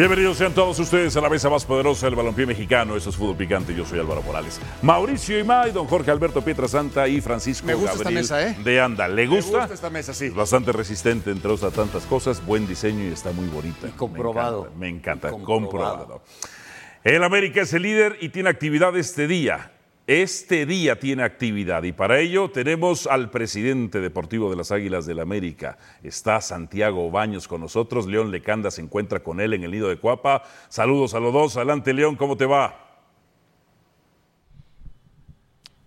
Bienvenidos sean todos ustedes a la mesa más poderosa del balompié mexicano. Eso es Fútbol Picante. Yo soy Álvaro Morales. Mauricio Imay, don Jorge Alberto Pietrasanta y Francisco Me gusta esta Gabriel mesa, ¿eh? de Anda. ¿Le Me gusta? gusta esta mesa, sí. Es bastante resistente entre otras tantas cosas. Buen diseño y está muy bonita. Y comprobado. Me encanta. Me encanta. Y comprobado. comprobado. El América es el líder y tiene actividad este día. Este día tiene actividad y para ello tenemos al presidente deportivo de las Águilas del América. Está Santiago Baños con nosotros. León Lecanda se encuentra con él en el nido de Cuapa. Saludos a los dos. Adelante, León, ¿cómo te va?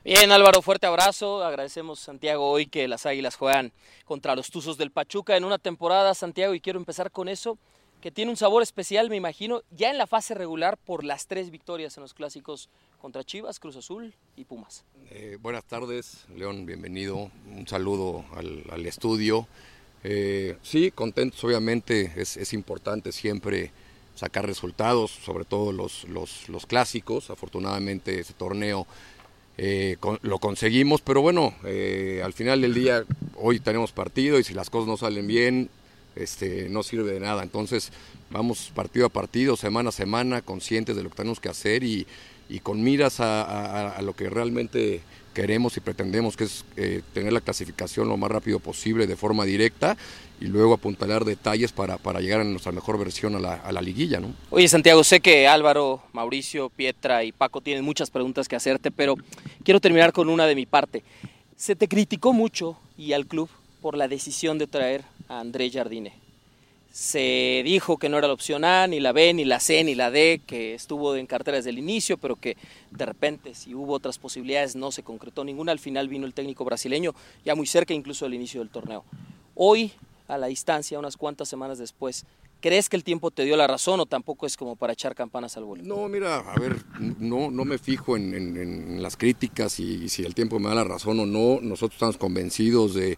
Bien, Álvaro, fuerte abrazo. Agradecemos, Santiago, hoy que las Águilas juegan contra los Tuzos del Pachuca en una temporada, Santiago, y quiero empezar con eso, que tiene un sabor especial, me imagino, ya en la fase regular por las tres victorias en los clásicos contra Chivas, Cruz Azul y Pumas. Eh, buenas tardes, León, bienvenido. Un saludo al, estudio. Eh, sí, contentos, obviamente, es, importante siempre sacar resultados, sobre todo los, los, clásicos. Afortunadamente, ese torneo eh, lo conseguimos, pero bueno, al final del día, hoy tenemos partido y si las cosas no salen bien, este, no sirve de nada. Entonces, vamos partido a partido, semana a semana, conscientes de lo que tenemos que hacer y, y con miras a, a, lo que realmente queremos y pretendemos, que es eh, tener la clasificación lo más rápido posible de forma directa y luego apuntalar detalles para, para llegar a nuestra mejor versión a la, a la, liguilla. ¿no? Oye, Santiago, sé que Álvaro, Mauricio, Pietra y Paco tienen muchas preguntas que hacerte, pero quiero terminar con una de mi parte. Se te criticó mucho y al club por la decisión de traer a André Jardine se dijo que no era la opción A, ni la B, ni la C, ni la D, que estuvo en cartera desde el inicio, pero que de repente, si hubo otras posibilidades, no se concretó ninguna. Al final vino el técnico brasileño, ya muy cerca incluso del inicio del torneo. Hoy, a la distancia, unas cuantas semanas después, ¿crees que el tiempo te dio la razón o tampoco es como para echar campanas al vuelo? No, mira, a ver, no, no me fijo en, las críticas y si el tiempo me da la razón o no. Nosotros estamos convencidos de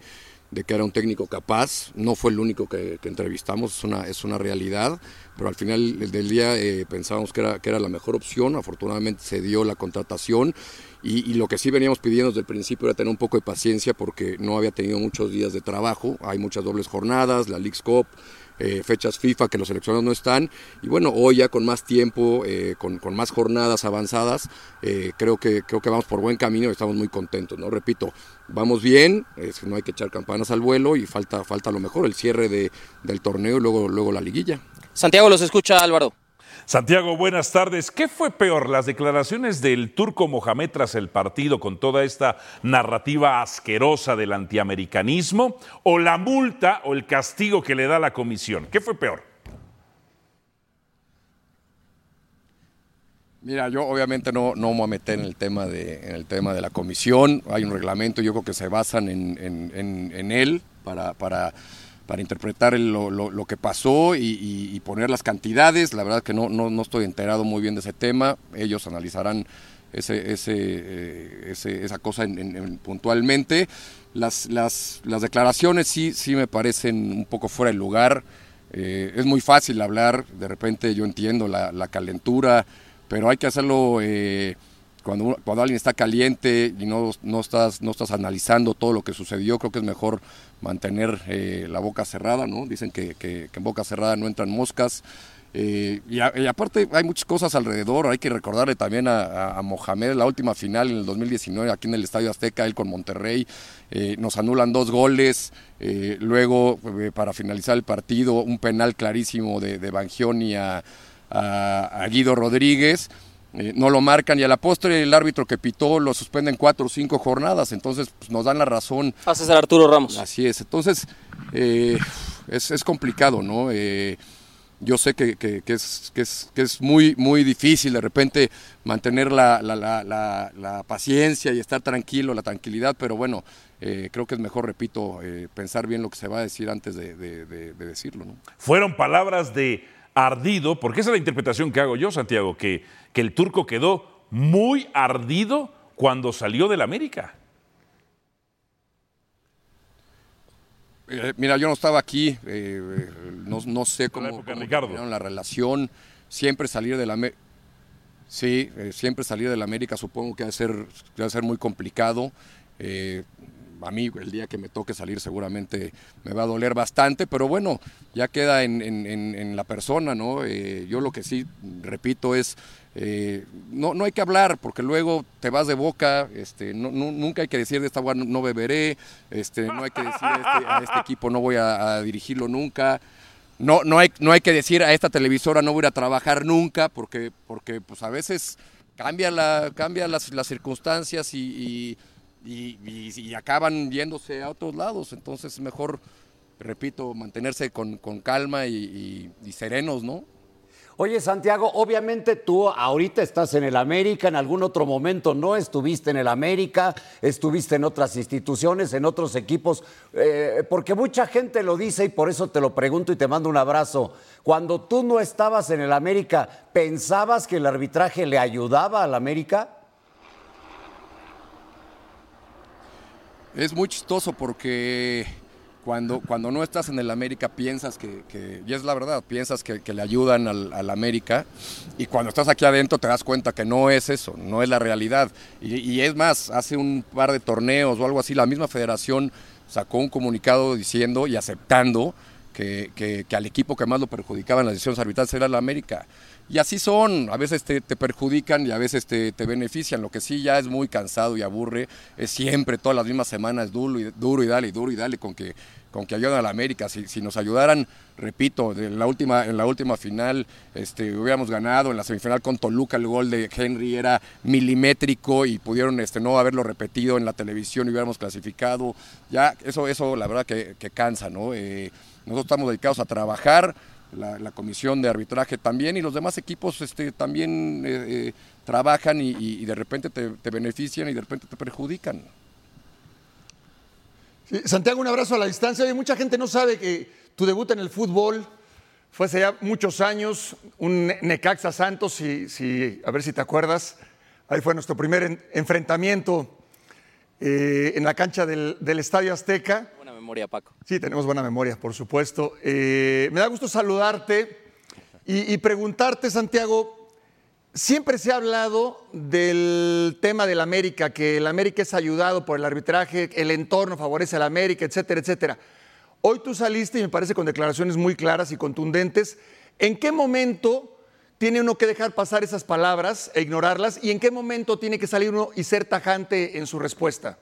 de que era un técnico capaz, no fue el único que, que entrevistamos, es una, es una realidad, pero al final del día eh, pensábamos que era, que era la mejor opción, afortunadamente se dio la contratación y, y, lo que sí veníamos pidiendo desde el principio era tener un poco de paciencia porque no había tenido muchos días de trabajo, hay muchas dobles jornadas, la League's Cup, eh, fechas FIFA que los seleccionados no están. Y bueno, hoy ya con más tiempo, eh, con, con, más jornadas avanzadas, eh, creo, que, creo que vamos por buen camino y estamos muy contentos. ¿no? Repito, vamos bien, no hay que echar campanas al vuelo y falta, falta lo mejor, el cierre de, del torneo y luego, luego la liguilla. Santiago, los escucha Álvaro. Santiago, buenas tardes. ¿Qué fue peor, las declaraciones del turco Mohamed tras el partido con toda esta narrativa asquerosa del antiamericanismo o la multa o el castigo que le da la comisión? ¿Qué fue peor? Mira, yo obviamente no, no me voy a meter en el, tema de, en el tema de la comisión. Hay un reglamento, yo creo que se basan en, en, en, en él para, para para interpretar lo, lo, lo que pasó y, y, poner las cantidades. La verdad que no, no, no, estoy enterado muy bien de ese tema. Ellos analizarán ese, ese, eh, ese esa cosa en, puntualmente. Las, las, las, declaraciones sí, sí me parecen un poco fuera de lugar. Eh, es muy fácil hablar, de repente yo entiendo la, la calentura, pero hay que hacerlo... Eh, cuando, cuando, alguien está caliente y no, no, estás, no estás analizando todo lo que sucedió, creo que es mejor mantener eh, la boca cerrada, ¿no? Dicen que, que, en boca cerrada no entran moscas. Eh, y, aparte hay muchas cosas alrededor, hay que recordarle también a, Mohamed la última final en el 2019 aquí en el Estadio Azteca, él con Monterrey, eh, nos anulan dos goles, luego para finalizar el partido un penal clarísimo de, de Bangioni a Guido Rodríguez, eh, no lo marcan y a la postre el árbitro que pitó lo suspenden cuatro o cinco jornadas, entonces pues, nos dan la razón. A César Arturo Ramos. Así es, entonces eh, es, es, complicado, ¿no? Eh, yo sé que, que, que, es, que, es, que es muy, muy difícil de repente mantener la, la, la, la, la paciencia y estar tranquilo, la tranquilidad, pero bueno, eh, creo que es mejor, repito, eh, pensar bien lo que se va a decir antes de, de, de, de decirlo. ¿no? Fueron palabras de ardido, porque esa es la interpretación que hago yo, Santiago, que, que el turco quedó muy ardido cuando salió del América. Eh, mira, yo no estaba aquí, eh, no, no, sé cómo, cómo Ricardo. la relación, siempre salir de la sí, eh, siempre salir de la América supongo que va a ser, va a ser muy complicado. A mí el día que me toque salir seguramente me va a doler bastante, pero bueno, ya queda en, la persona, ¿no? Eh, yo lo que sí repito es, eh, no, no hay que hablar porque luego te vas de boca, este, nunca hay que decir de esta agua no, beberé, este, no hay que decir este, a este, equipo no voy a, dirigirlo nunca. No, no, hay, no hay que decir a esta televisora no voy a trabajar nunca, porque, porque pues a veces cambia, la, cambia las, las circunstancias y y, acaban yéndose a otros lados. Entonces es mejor, repito, mantenerse con, calma y, serenos, ¿no? Oye, Santiago, obviamente tú ahorita estás en el América, en algún otro momento no estuviste en el América, estuviste en otras instituciones, en otros equipos, eh, porque mucha gente lo dice y por eso te lo pregunto y te mando un abrazo. Cuando tú no estabas en el América, ¿pensabas que el arbitraje le ayudaba al América? Es muy chistoso porque cuando, cuando no estás en el América piensas que, y es la verdad, piensas que, le ayudan al, América y cuando estás aquí adentro te das cuenta que no es eso, no es la realidad. Y, es más, hace un par de torneos o algo así, la misma federación sacó un comunicado diciendo y aceptando que, que al equipo que más lo perjudicaba en las decisiones arbitrales era el América. Y así son, a veces te, perjudican y a veces te, benefician. Lo que sí ya es muy cansado y aburre es siempre, todas las mismas semanas, duro y, duro y dale, duro y dale con que, con que ayudan a la América. Si, si nos ayudaran, repito, en la última, en la última final este, hubiéramos ganado, en la semifinal con Toluca el gol de Henry era milimétrico y pudieron este, no haberlo repetido en la televisión y hubiéramos clasificado. Ya, eso, eso la verdad que, cansa, ¿no? Eh, nosotros estamos dedicados a trabajar la, comisión de arbitraje también y los demás equipos este, también eh, eh, trabajan y, de repente te, benefician y de repente te perjudican. Santiago, un abrazo a la distancia. mucha gente no sabe que tu debut en el fútbol fue hace ya muchos años, un Necaxa Santos, si, a ver si te acuerdas. Ahí fue nuestro primer enfrentamiento eh, en la cancha del Estadio Azteca Sí, tenemos buena memoria, por supuesto. Eh, me da gusto saludarte y, preguntarte, Santiago, siempre se ha hablado del tema del América, que el América es ayudado por el arbitraje, el entorno favorece al América, etcétera, etcétera. Hoy tú saliste y me parece con declaraciones muy claras y contundentes. ¿En qué momento tiene uno que dejar pasar esas palabras e ignorarlas? ¿Y en qué momento tiene que salir uno y ser tajante en su respuesta?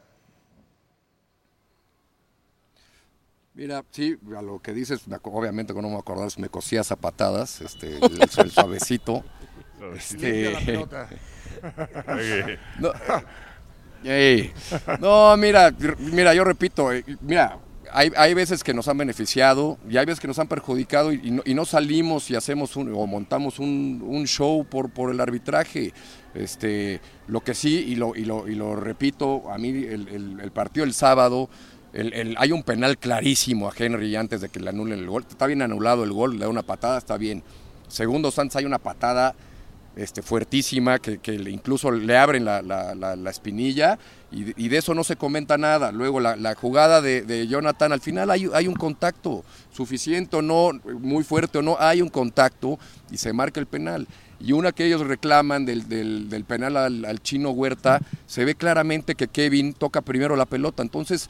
Mira, sí, a lo que dices, obviamente no me acuerdo, me cosía zapatadas, este, el, suavecito. este, no, mira, mira, yo repito, eh, mira, hay, veces que nos han beneficiado y hay veces que nos han perjudicado y, no, salimos y hacemos un, o montamos un, show por, por el arbitraje. Este, lo que sí, y lo, y lo, y lo repito, a mí el, el partido el sábado hay un penal clarísimo a Henry antes de que le anulen el gol. Está bien anulado el gol, le da una patada, está bien. Segundo Santos hay una patada este, fuertísima que, incluso le abren la, espinilla y, de eso no se comenta nada. Luego la, jugada de, Jonathan, al final hay, un contacto suficiente o no, muy fuerte o no, hay un contacto y se marca el penal. Y una que ellos reclaman del, penal al, al chino Huerta, se ve claramente que Kevin toca primero la pelota. Entonces,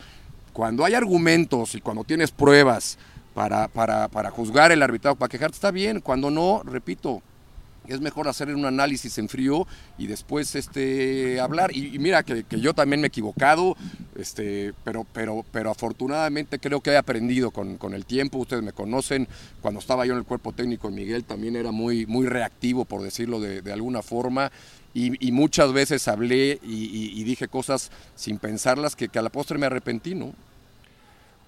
cuando hay argumentos y cuando tienes pruebas para, para, juzgar el arbitrado, para quejarte, está bien. Cuando no, repito, es mejor hacer un análisis en frío y después este, hablar. Y, mira que, yo también me he equivocado, este, pero, pero, pero afortunadamente creo que he aprendido con, el tiempo. Ustedes me conocen, cuando estaba yo en el cuerpo técnico, Miguel también era muy, muy reactivo, por decirlo de, alguna forma. Y, muchas veces hablé y, dije cosas sin pensarlas que, que a la postre me arrepentí, ¿no?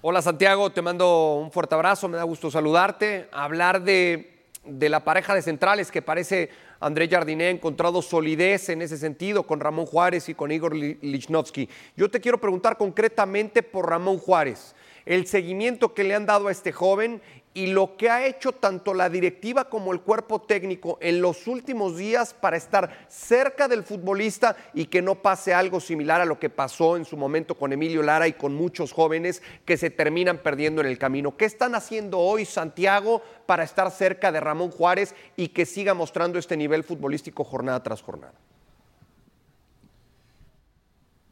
Hola Santiago, te mando un fuerte abrazo, me da gusto saludarte. Hablar de, la pareja de centrales que parece André Jardiné ha encontrado solidez en ese sentido con Ramón Juárez y con Igor Lichnowsky. Yo te quiero preguntar concretamente por Ramón Juárez, el seguimiento que le han dado a este joven y lo que ha hecho tanto la directiva como el cuerpo técnico en los últimos días para estar cerca del futbolista y que no pase algo similar a lo que pasó en su momento con Emilio Lara y con muchos jóvenes que se terminan perdiendo en el camino. ¿Qué están haciendo hoy Santiago para estar cerca de Ramón Juárez y que siga mostrando este nivel futbolístico jornada tras jornada?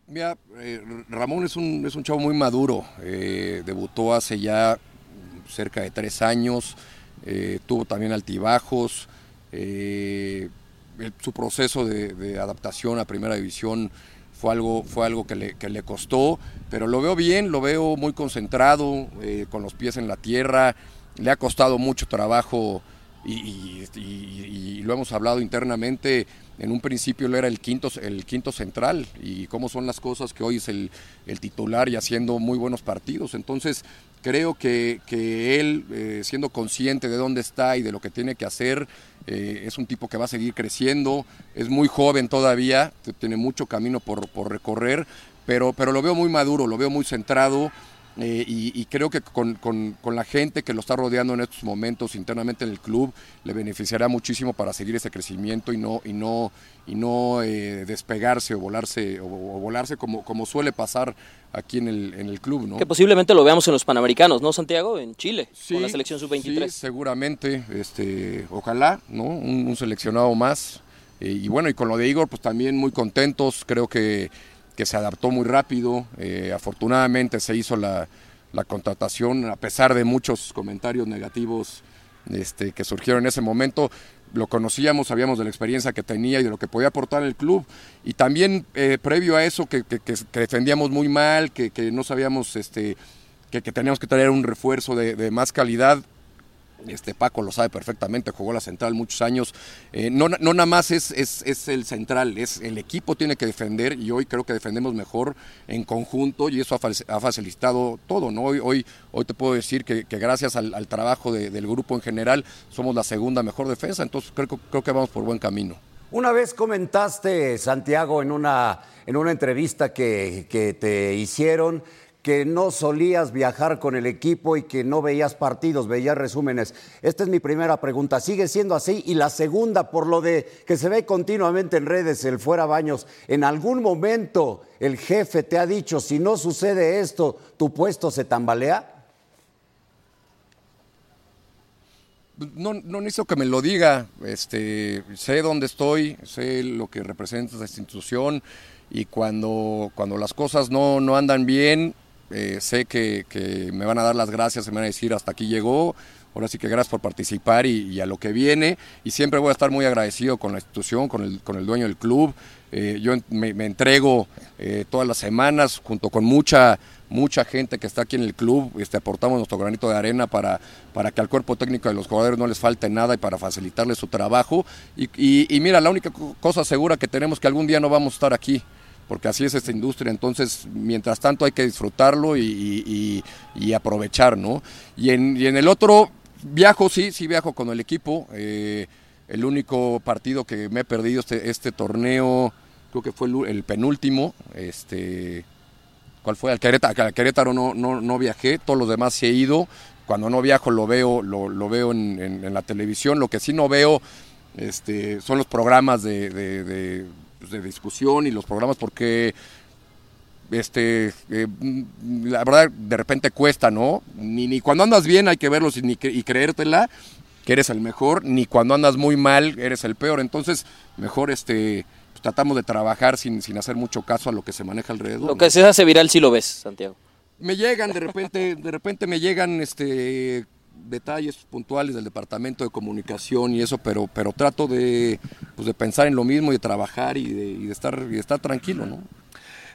Mira, eh, Ramón es un, es un chavo muy maduro. Eh, debutó hace ya cerca de tres años. eh, tuvo también altibajos. eh, su proceso de, adaptación a primera división fue algo, fue algo que, le, costó, pero lo veo bien, lo veo muy concentrado, eh, con los pies en la tierra. Le ha costado mucho trabajo y lo hemos hablado internamente. En un principio él era el quinto, el quinto central y cómo son las cosas que hoy es el, el titular y haciendo muy buenos partidos. Entonces creo que, que él, eh, siendo consciente de dónde está y de lo que tiene que hacer, eh, es un tipo que va a seguir creciendo, es muy joven todavía, tiene mucho camino por, por recorrer, pero, pero lo veo muy maduro, lo veo muy centrado. Eh, y, y creo que con, con- con la gente que lo está rodeando en estos momentos internamente en el club le beneficiará muchísimo para seguir ese crecimiento y no y no y no eh, despegarse o volarse o, o volarse como, como suele pasar aquí en el, en el club, ¿no? Que posiblemente lo veamos en los Panamericanos, ¿no, Santiago? En Chile, con la selección Sí, sub-23. seguramente, este, ojalá, ¿no? Un, un seleccionado más. Eh, y bueno, y con lo de Igor, pues también muy contentos, creo que, que se adaptó muy rápido. Eh, afortunadamente se hizo la, la contratación, a pesar de muchos comentarios negativos este, que surgieron en ese momento. Lo conocíamos, sabíamos de la experiencia que tenía y de lo que podía aportar el club. Y también eh, previo a eso, que, que- defendíamos muy mal, que, que no sabíamos este, que, que teníamos que traer un refuerzo de, de más calidad. Este Paco lo sabe perfectamente, jugó la central muchos años. Eh, no, no nada más es, es, es el central, es el equipo tiene que defender y hoy creo que defendemos mejor en conjunto y eso ha, ha facilitado todo. ¿no? Hoy, hoy, hoy te puedo decir que, gracias al, trabajo de- del grupo en general somos la segunda mejor defensa, entonces creo, creo que vamos por buen camino. Una vez comentaste, Santiago, en una, en una entrevista que, que te hicieron, que no solías viajar con el equipo y que no veías partidos, veías resúmenes. Esta es mi primera pregunta. ¿Sigue siendo así? Y la segunda, por lo de que se ve continuamente en redes el fuera baños, ¿en algún momento el jefe te ha dicho, si no sucede esto, tu puesto se tambalea? No, no necesito que me lo diga, este, sé dónde estoy, sé lo que representa esta institución y cuando, cuando las cosas no, no andan bien, eh, sé que, que me van a dar las gracias, me van a decir hasta aquí llegó, ahora sí que gracias por participar y, a lo que viene y siempre voy a estar muy agradecido con la institución, con el, con el dueño del club, Eh, yo me, entrego eh, todas las semanas junto con mucha mucha gente que está aquí en el club, este, aportamos nuestro granito de arena para, para que al cuerpo técnico de los jugadores no les falte nada y para facilitarles su trabajo. Y, y- y mira, la única co- cosa segura que tenemos es que algún día no vamos a estar aquí, porque así es esta industria, entonces mientras tanto hay que disfrutarlo y, y- y- aprovechar, ¿no? Y en, el otro, viajo, sí, sí viajo con el equipo. eh, el único partido que me he perdido este, este torneo, creo que fue el, penúltimo, este ¿Cuál fue? Al Querétaro, al Querétaro no, no, no viajé, todos los demás he ido. Cuando no viajo lo veo, lo, veo en, la televisión. Lo que sí no veo este, son los programas de- pues, de discusión y los programas porque este eh, mm, la verdad de repente cuesta, ¿no? Ni, ni cuando andas bien hay que verlos y, ni cre- y creértela que eres el mejor, ni cuando andas muy mal eres el peor. Entonces, mejor este pues, tratamos de trabajar sin, sin hacer mucho caso a lo que se maneja alrededor. Lo ¿no? que se hace viral sí lo ves, Santiago. Me llegan de repente, de repente me llegan este detalles puntuales del departamento de comunicación y eso, pero, pero trato de, pues, de pensar en lo mismo y de trabajar y de, y de estar, y de estar tranquilo, ¿no?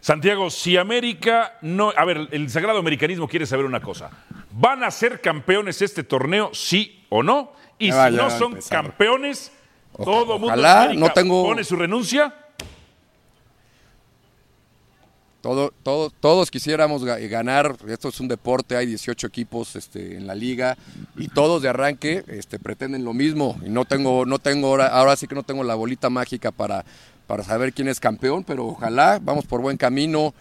Santiago, si América no. A ver, el sagrado americanismo quiere saber una cosa. ¿Van a ser campeones este torneo, sí o no? Y Ya si no son empezar. campeones, Oja- todo mundo ojalá, en América no tengo- pone su renuncia. Todo, todo, todos quisiéramos ga- ganar, esto es un deporte, hay 18 equipos este, en la liga y todos de arranque este, pretenden lo mismo y no tengo, no tengo ahora, ahora sí que no tengo la bolita mágica para, para saber quién es campeón, pero ojalá, vamos por buen camino,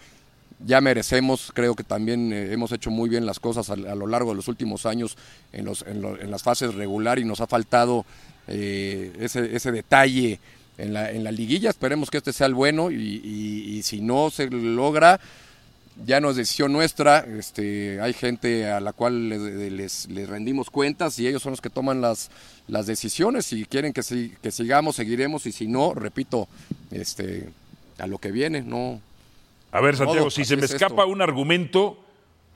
ya merecemos, creo que también eh, hemos hecho muy bien las cosas a, lo largo de los últimos años en, los, en, en las fases regular y nos ha faltado eh, ese, ese detalle en la, en la liguilla. Esperemos que este sea el bueno y, y- y si no se logra, ya no es decisión nuestra. Este, hay gente a la cual le- les, les rendimos cuentas y ellos son los que toman las, las decisiones. Si quieren que, si- que sigamos, seguiremos y si no, repito, este, a lo que viene, no. A ver, Santiago, si se me es escapa esto. un argumento,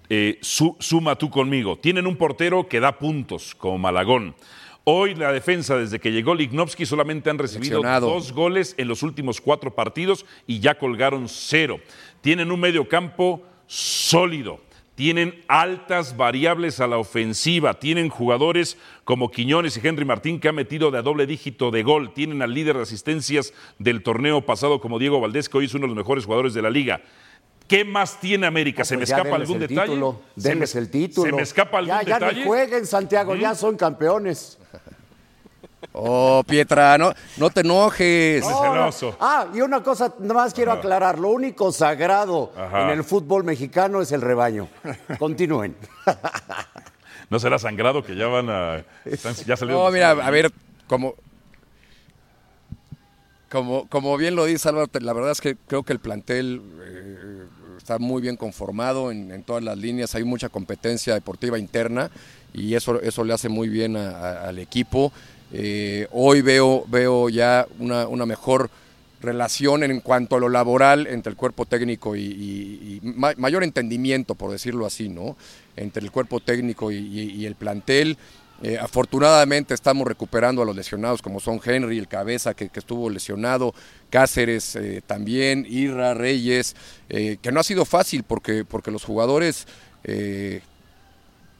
eh, su- suma tú conmigo. Tienen un portero que da puntos, como Malagón. Hoy la defensa, desde que llegó Lignovsky, solamente han recibido dos goles en los últimos cuatro partidos y ya colgaron cero. Tienen un medio campo sólido. Tienen altas variables a la ofensiva. Tienen jugadores como Quiñones y Henry Martín que han metido de a doble dígito de gol. Tienen al líder de asistencias del torneo pasado como Diego Valdés, que hoy es uno de los mejores jugadores de la liga. ¿Qué más tiene América? ¿Se me Pues ya escapa algún el detalle? título, ¿Se me- denles el título. ¿Se me escapa algún ya, ya detalle? ¿Mm? ni jueguen, Santiago, ya son campeones. Oh, Pietra, no, no te enojes. No, celoso. Ah, y una cosa, nada más quiero aclarar, lo único sagrado Ajá. en el fútbol mexicano es el rebaño. Continúen. ¿No será sangrado que ya van a. están- ya salieron No, mira, a ver, como, como, como bien lo dice Álvaro, la verdad es que creo que el plantel eh, está muy bien conformado en, todas las líneas, hay mucha competencia deportiva interna y eso, eso le hace muy bien al equipo. Eh, hoy veo, veo ya una, una mejor relación en cuanto a lo laboral entre el cuerpo técnico y, y- y ma- mayor entendimiento, por decirlo así, ¿no? Entre el cuerpo técnico y el plantel. Eh, afortunadamente estamos recuperando a los lesionados como son Henry, el cabeza que, estuvo lesionado, Cáceres eh, también, Irra, Reyes, eh, que no ha sido fácil porque, porque los jugadores,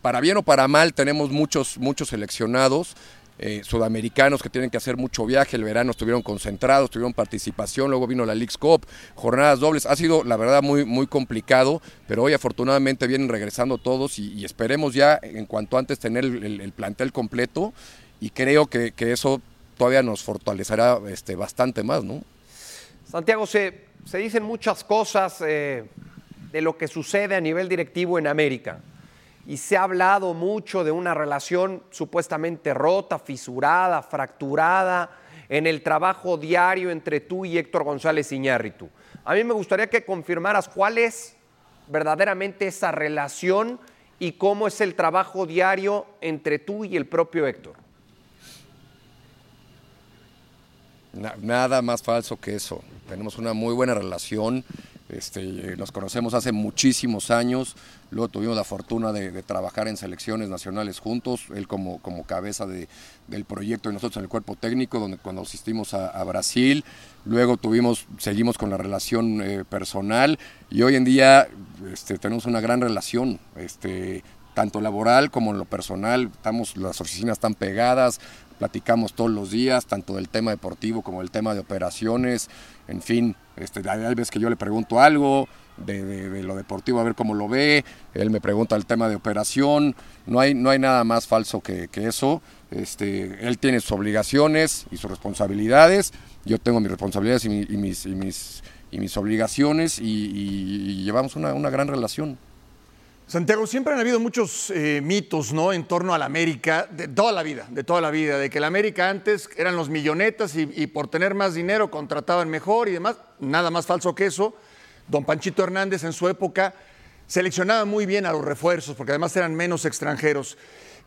para bien o para mal, tenemos muchos, muchos seleccionados. Eh, sudamericanos que tienen que hacer mucho viaje, el verano estuvieron concentrados, tuvieron participación, luego vino la League's Cup, jornadas dobles, ha sido la verdad muy, muy complicado, pero hoy afortunadamente vienen regresando todos y, esperemos ya en cuanto antes tener el plantel completo y creo que, que eso todavía nos fortalecerá este, bastante más, ¿no? Santiago, se, se dicen muchas cosas eh, de lo que sucede a nivel directivo en América. Y se ha hablado mucho de una relación supuestamente rota, fisurada, fracturada en el trabajo diario entre tú y Héctor González Iñárritu. A mí me gustaría que confirmaras cuál es verdaderamente esa relación y cómo es el trabajo diario entre tú y el propio Héctor. Na- nada más falso que eso. Tenemos una muy buena relación. Este, nos conocemos hace muchísimos años. Luego tuvimos la fortuna de, trabajar en selecciones nacionales juntos. Él como, como cabeza de- del proyecto y nosotros en el cuerpo técnico, donde cuando asistimos a, a Brasil. Luego tuvimos, seguimos con la relación eh, personal y hoy en día este, tenemos una gran relación. Este, tanto laboral como en lo personal, estamos, las oficinas están pegadas, platicamos todos los días, tanto del tema deportivo como del tema de operaciones, en fin, este, hay veces que yo le pregunto algo de, lo deportivo, a ver cómo lo ve, él me pregunta el tema de operación, no hay, no hay nada más falso que, eso, este, él tiene sus obligaciones y sus responsabilidades, yo tengo mis responsabilidades y, mi- y mis, y, mis, obligaciones y, y- y llevamos una, una gran relación. Santiago, siempre han habido muchos eh, mitos, ¿no? En torno a la América, de toda la vida, de toda la vida, de que la América antes eran los millonetas y, y por tener más dinero contrataban mejor y demás. Nada más falso que eso. Don Panchito Hernández en su época seleccionaba muy bien a los refuerzos, porque además eran menos extranjeros.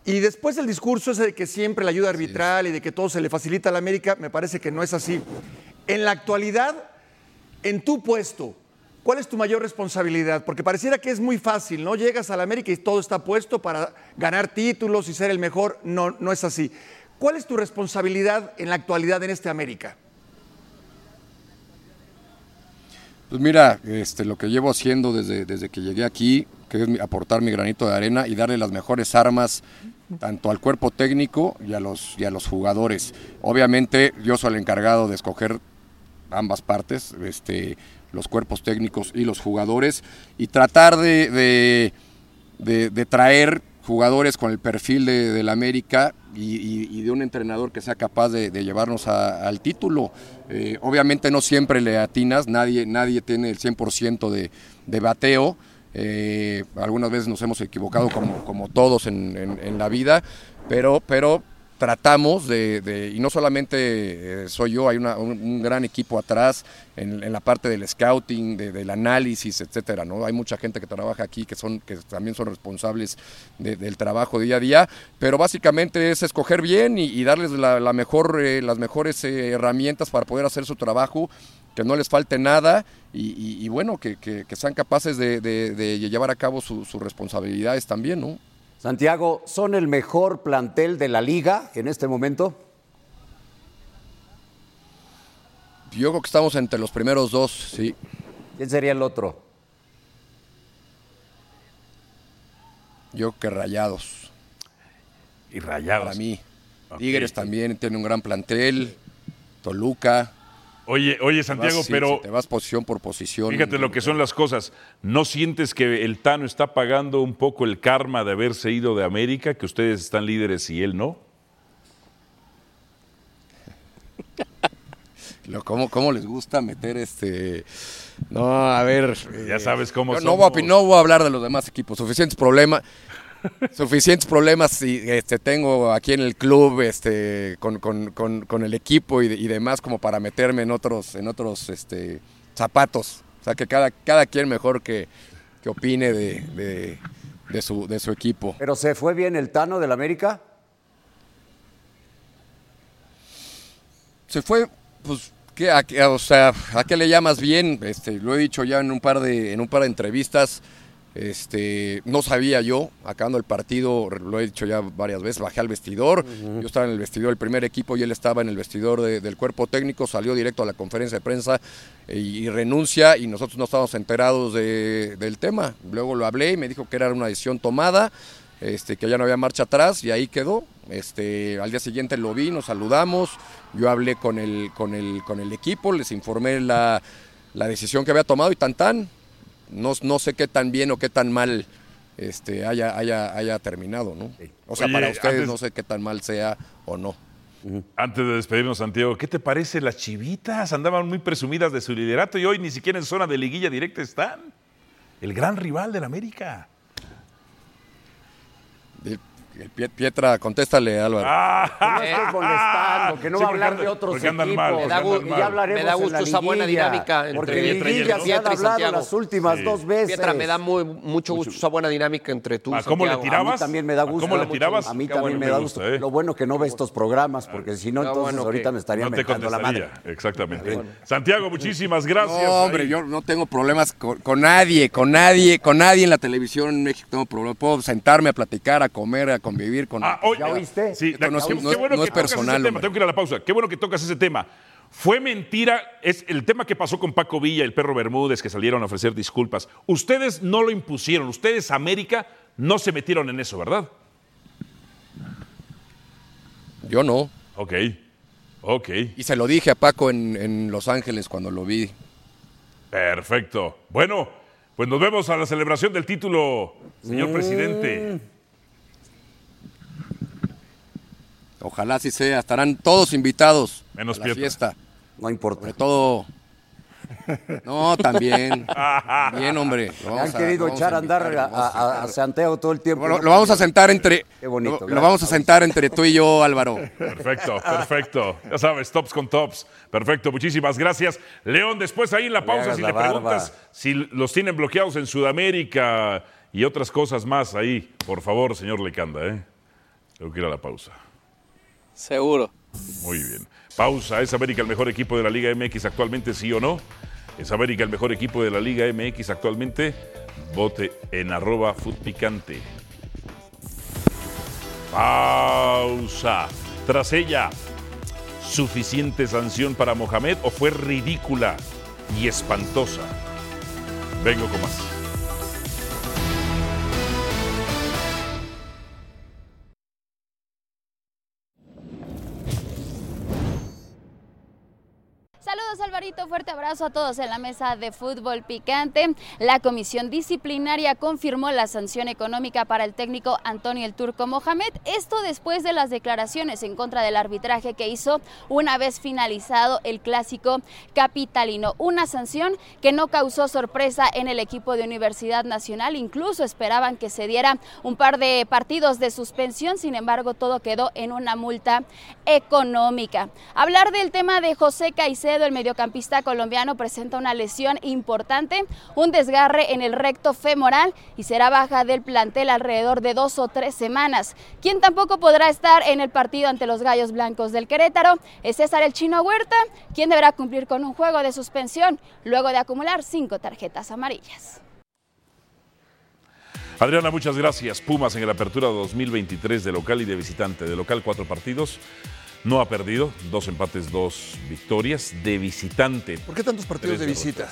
Y después el discurso ese de que siempre la ayuda arbitral y de que todo se le facilita a la América, me parece que no es así. En la actualidad, en tu puesto, ¿cuál es tu mayor responsabilidad? Porque pareciera que es muy fácil, ¿no? Llegas a la América y todo está puesto para ganar títulos y ser el mejor. No, no es así. ¿Cuál es tu responsabilidad en la actualidad en este América? Pues mira, este, lo que llevo haciendo desde, desde que llegué aquí, que es aportar mi granito de arena y darle las mejores armas tanto al cuerpo técnico y a los, y a los jugadores. Obviamente yo soy el encargado de escoger ambas partes, este, los cuerpos técnicos y los jugadores, y tratar de, de- de- de traer jugadores con el perfil de, del América y, de un entrenador que sea capaz de, de llevarnos a- al título. Eh, obviamente no siempre le atinas, nadie, nadie tiene el 100% de, de bateo. Eh, algunas veces nos hemos equivocado como, como todos en, en- en la vida, pero, pero tratamos de, y no solamente eh, soy yo, hay un, gran equipo atrás en, la parte del scouting, de- del análisis, etcétera, ¿no? Hay mucha gente que trabaja aquí que son, que también son responsables de- del trabajo día a día, pero básicamente es escoger bien y, darles la mejor, eh, las mejores eh, herramientas para poder hacer su trabajo que no les falte nada y, bueno, que, sean capaces de, llevar a cabo sus responsabilidades también, ¿no? Santiago, ¿son el mejor plantel de la liga en este momento? Yo creo que estamos entre los primeros dos, sí. ¿Quién sería el otro? Yo creo que Rayados. Y Rayados. Para mí. Tigres también tiene un gran plantel. Toluca. Oye, oye Santiago, pero. te vas posición por posición. Fíjate lo que son las cosas. ¿No sientes que el Tano está pagando un poco el karma de haberse ido de América, que ustedes están líderes y él no? ¿Cómo, ¿Cómo, les gusta meter este.? No, a ver. Ya sabes cómo no, voy a, no voy a hablar de los demás equipos. Suficientes problemas. Suficientes problemas este, tengo aquí en el club este, con, el equipo y, demás como para meterme en otros, en otros este, zapatos. O sea, que cada, cada quien mejor que, que opine de, de, su, de su equipo. ¿Pero se fue bien el Tano del América? Se fue, pues ¿Qué, a, o sea, ¿a qué le llamas bien? Este, lo he dicho ya en un par de, en un par de entrevistas. Este, no sabía yo, acabando el partido, lo he dicho ya varias veces, bajé al vestidor, yo estaba en el vestidor del primer equipo y él estaba en el vestidor del cuerpo técnico, salió directo a la conferencia de prensa eh, y, renuncia y nosotros no estábamos enterados del tema. Luego lo hablé y me dijo que era una decisión tomada, este, que ya no había marcha atrás y ahí quedó. Este, al día siguiente lo vi, nos saludamos, yo hablé con el, con el, con el equipo, les informé la, decisión que había tomado y tan tan, no, no sé qué tan bien o qué tan mal este, haya, haya, haya terminado, ¿no? O sea, para ustedes no sé qué tan mal sea o no. Antes de despedirnos, Santiago, ¿qué te parece las chivitas? Andaban muy presumidas de su liderato y hoy ni siquiera en zona de liguilla directa están. El gran rival del América. Pietra, contéstale, Álvaro. Ah, no estoy molestando, que no va a hablar de otros equipos. me, da, me da gusto esa buena dinámica entre porque Pietra y Pietra, Pietra las últimas dos veces. Pietra, me da muy, mucho gusto esa buena dinámica entre tú y ¿Cómo le tirabas? A mí también me da gusto. ¿Cómo le tirabas? A mí también me da gusto. ¿eh? Lo bueno que no ve estos programas, porque si no, entonces ahorita me estaría metiendo la madre. Exactamente. Santiago, muchísimas gracias. No, hombre, yo no tengo problemas con nadie, con nadie, con nadie en la televisión en México. Tengo problemas. Puedo sentarme a platicar, a comer, a convivir con ah, ¿Ya oíste? Sí, no, es, personal. Tengo que ir a la pausa. Qué bueno que tocas ese tema. Fue mentira, es el tema que pasó con Paco Villa, el perro Bermúdez, que salieron a ofrecer disculpas. Ustedes no lo impusieron, ustedes, América, no se metieron en eso, ¿verdad? Yo no. Ok, ok. Y se lo dije a Paco en, Los Ángeles cuando lo vi. Perfecto. Bueno, pues nos vemos a la celebración del título, señor presidente. Mm. Ojalá así sea. Estarán todos invitados Menos a la fiesta. No importa. Sobre todo. No, también. Bien, hombre. han querido echar a andar a, Santiago todo el tiempo. Lo, vamos a sentar entre. Qué bonito. Lo, vamos a sentar entre tú y yo, Álvaro. Perfecto, perfecto. Ya sabes, tops con tops. Perfecto, muchísimas gracias. León, después ahí en la pausa, si le preguntas si los tienen bloqueados en Sudamérica y otras cosas más ahí, por favor, señor Lecanda, ¿eh? Tengo que ir a la pausa. Seguro. Muy bien. Pausa. ¿Es América el mejor equipo de la Liga MX actualmente, sí o no? ¿Es América el mejor equipo de la Liga MX actualmente? Vote en arroba picante. Pausa. Tras ella, ¿suficiente sanción para Mohamed o fue ridícula y espantosa? Vengo con más. Fuerte abrazo a todos en la mesa de fútbol picante. La comisión disciplinaria confirmó la sanción económica para el técnico Antonio el Turco Mohamed. Esto después de las declaraciones en contra del arbitraje que hizo una vez finalizado el clásico capitalino. Una sanción que no causó sorpresa en el equipo de Universidad Nacional. Incluso esperaban que se diera un par de partidos de suspensión. Sin embargo, todo quedó en una multa económica. Hablar del tema de José Caicedo, el mediocampista mediocampista colombiano presenta una lesión importante, un desgarre en el recto femoral y será baja del plantel alrededor de dos o tres semanas. Quien tampoco podrá estar en el partido ante los Gallos Blancos del Querétaro es César el Chino Huerta, quien deberá cumplir con un juego de suspensión luego de acumular cinco tarjetas amarillas. Adriana, muchas gracias. Pumas en la apertura 2023 de local y de visitante. De local, cuatro partidos. No ha perdido. Dos empates, dos victorias. De visitante. ¿Por qué tantos partidos de visita?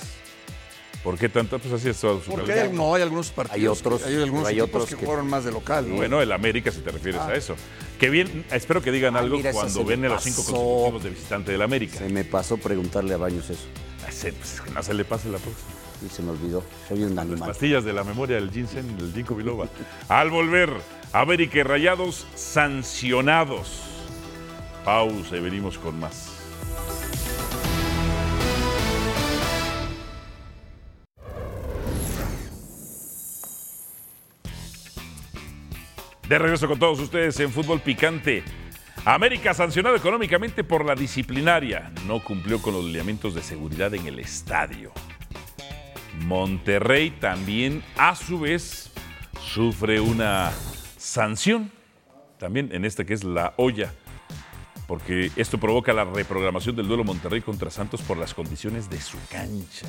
¿Por qué tantas? Pues así es todo su Porque hay, no, hay algunos partidos. Hay otros, Hay algunos hay equipos otros que, que- jugaron más de local. ¿no? Bueno, el América, si te refieres a eso. Que bien, espero que digan Ah, algo mira, cuando se ven a los cinco consecutivos de visitante del América. Se me pasó preguntarle a Baños eso Ese, pues, que no se le pase la próxima. y se me olvidó. Soy un Las animal. pastillas de la memoria del ginseng, el ginkgo biloba. Al volver, América y Rayados sancionados. Pausa y venimos con más. De regreso con todos ustedes en Fútbol Picante. América sancionado económicamente por la disciplinaria. No cumplió con los lineamientos de seguridad en el estadio. Monterrey también, a su vez, sufre una sanción, también en esta que es la olla, porque esto provoca la reprogramación del duelo Monterrey contra Santos por las condiciones de su cancha.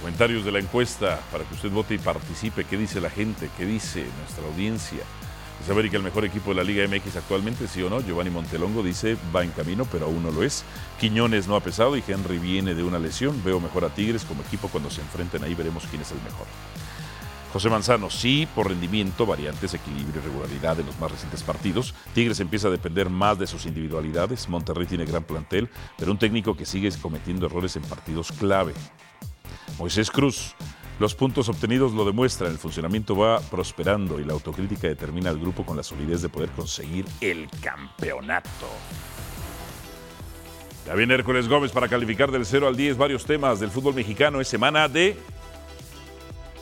Comentarios de la encuesta para que usted vote y participe. ¿Qué dice la gente? ¿Qué dice nuestra audiencia? ¿Es América el mejor equipo de la Liga MX actualmente? ¿Sí o no? Giovanni Montelongo dice va en camino, pero aún no lo es. Quiñones no ha pesado y Henry viene de una lesión. Veo mejor a Tigres como equipo cuando se enfrenten ahí. Veremos quién es el mejor. José Manzano, sí, por rendimiento, variantes, equilibrio y regularidad en los más recientes partidos. Tigres empieza a depender más de sus individualidades. Monterrey tiene gran plantel, pero un técnico que sigue cometiendo errores en partidos clave. Moisés Cruz. Los puntos obtenidos lo demuestran, el funcionamiento va prosperando y la autocrítica determina al grupo con la solidez de poder conseguir el campeonato. Ya viene Hércules Gómez para calificar del 0 al 10 varios temas del fútbol mexicano. Es semana de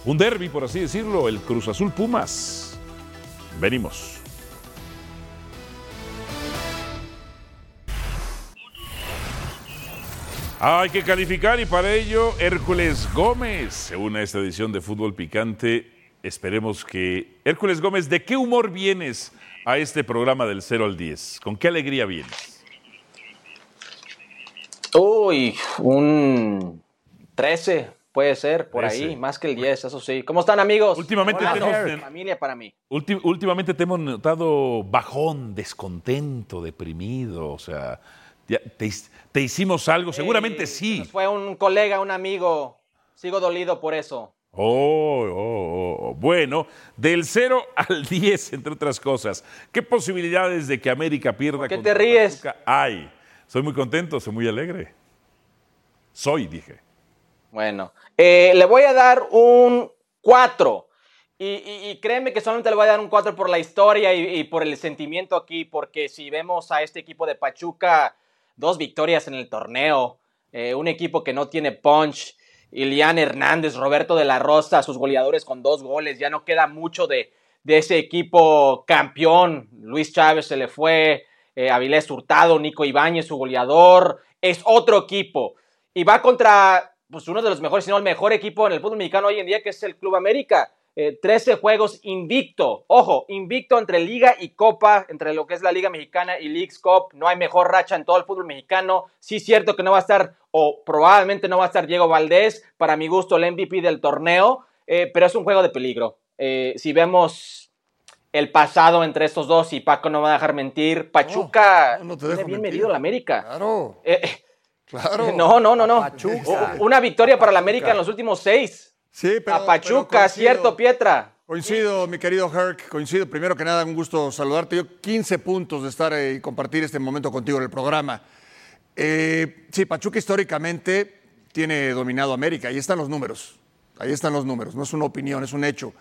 un derby, por así decirlo, el Cruz Azul Pumas. Venimos. Hay que calificar y para ello Hércules Gómez se une a esta edición de Fútbol Picante. Esperemos que... Hércules Gómez, ¿de qué humor vienes a este programa del 0 al 10? ¿Con qué alegría vienes? Uy, un 13 puede ser, por 13. ahí, más que el 10, eso sí. ¿Cómo están, amigos? Últimamente tenemos- familia para mí. Últimamente te hemos notado bajón, descontento, deprimido, o sea, ya te, hicimos algo, seguramente sí. Fue un colega, un amigo. Sigo dolido por eso. Oh, oh, oh, Bueno, del 0 al 10, entre otras cosas, ¿qué posibilidades de que América pierda ¿Por qué te ríes? Hay? Soy muy contento, soy muy alegre. Soy, dije. Bueno, eh, le voy a dar un 4. Y, créeme que solamente le voy a dar un 4 por la historia y, y por el sentimiento aquí, porque si vemos a este equipo de Pachuca, dos victorias en el torneo, eh, un equipo que no tiene punch, Ilian Hernández, Roberto de la Rosa, sus goleadores con dos goles, ya no queda mucho de, de ese equipo campeón. Luis Chávez se le fue, eh, Avilés Hurtado, Nico Ibáñez, su goleador, es otro equipo. Y va contra pues, uno de los mejores, si no el mejor equipo en el fútbol mexicano hoy en día, que es el Club América. Eh, 13 juegos invicto. Ojo, invicto entre Liga y Copa, entre lo que es la Liga Mexicana y Leagues Cup. No hay mejor racha en todo el fútbol mexicano. Sí es cierto que no va a estar, o probablemente no va a estar Diego Valdés, para mi gusto el MVP del torneo, eh, pero es un juego de peligro. Eh, si vemos el pasado entre estos dos, y Paco no va a dejar mentir, Pachuca no, no te tiene bien mentir. medido la América. Claro, eh, claro. no, no, no, no. Pachuca. Una victoria para la América en los últimos seis. Sí, pero, a Pachuca, pero cierto, Pietra. Coincido, mi querido Herc, coincido. Primero que nada, un gusto saludarte. Yo 15 puntos de estar eh, y compartir este momento contigo en el programa. Eh, sí, Pachuca históricamente tiene dominado América. Ahí están los números. Ahí están los números. No es una opinión, es un hecho.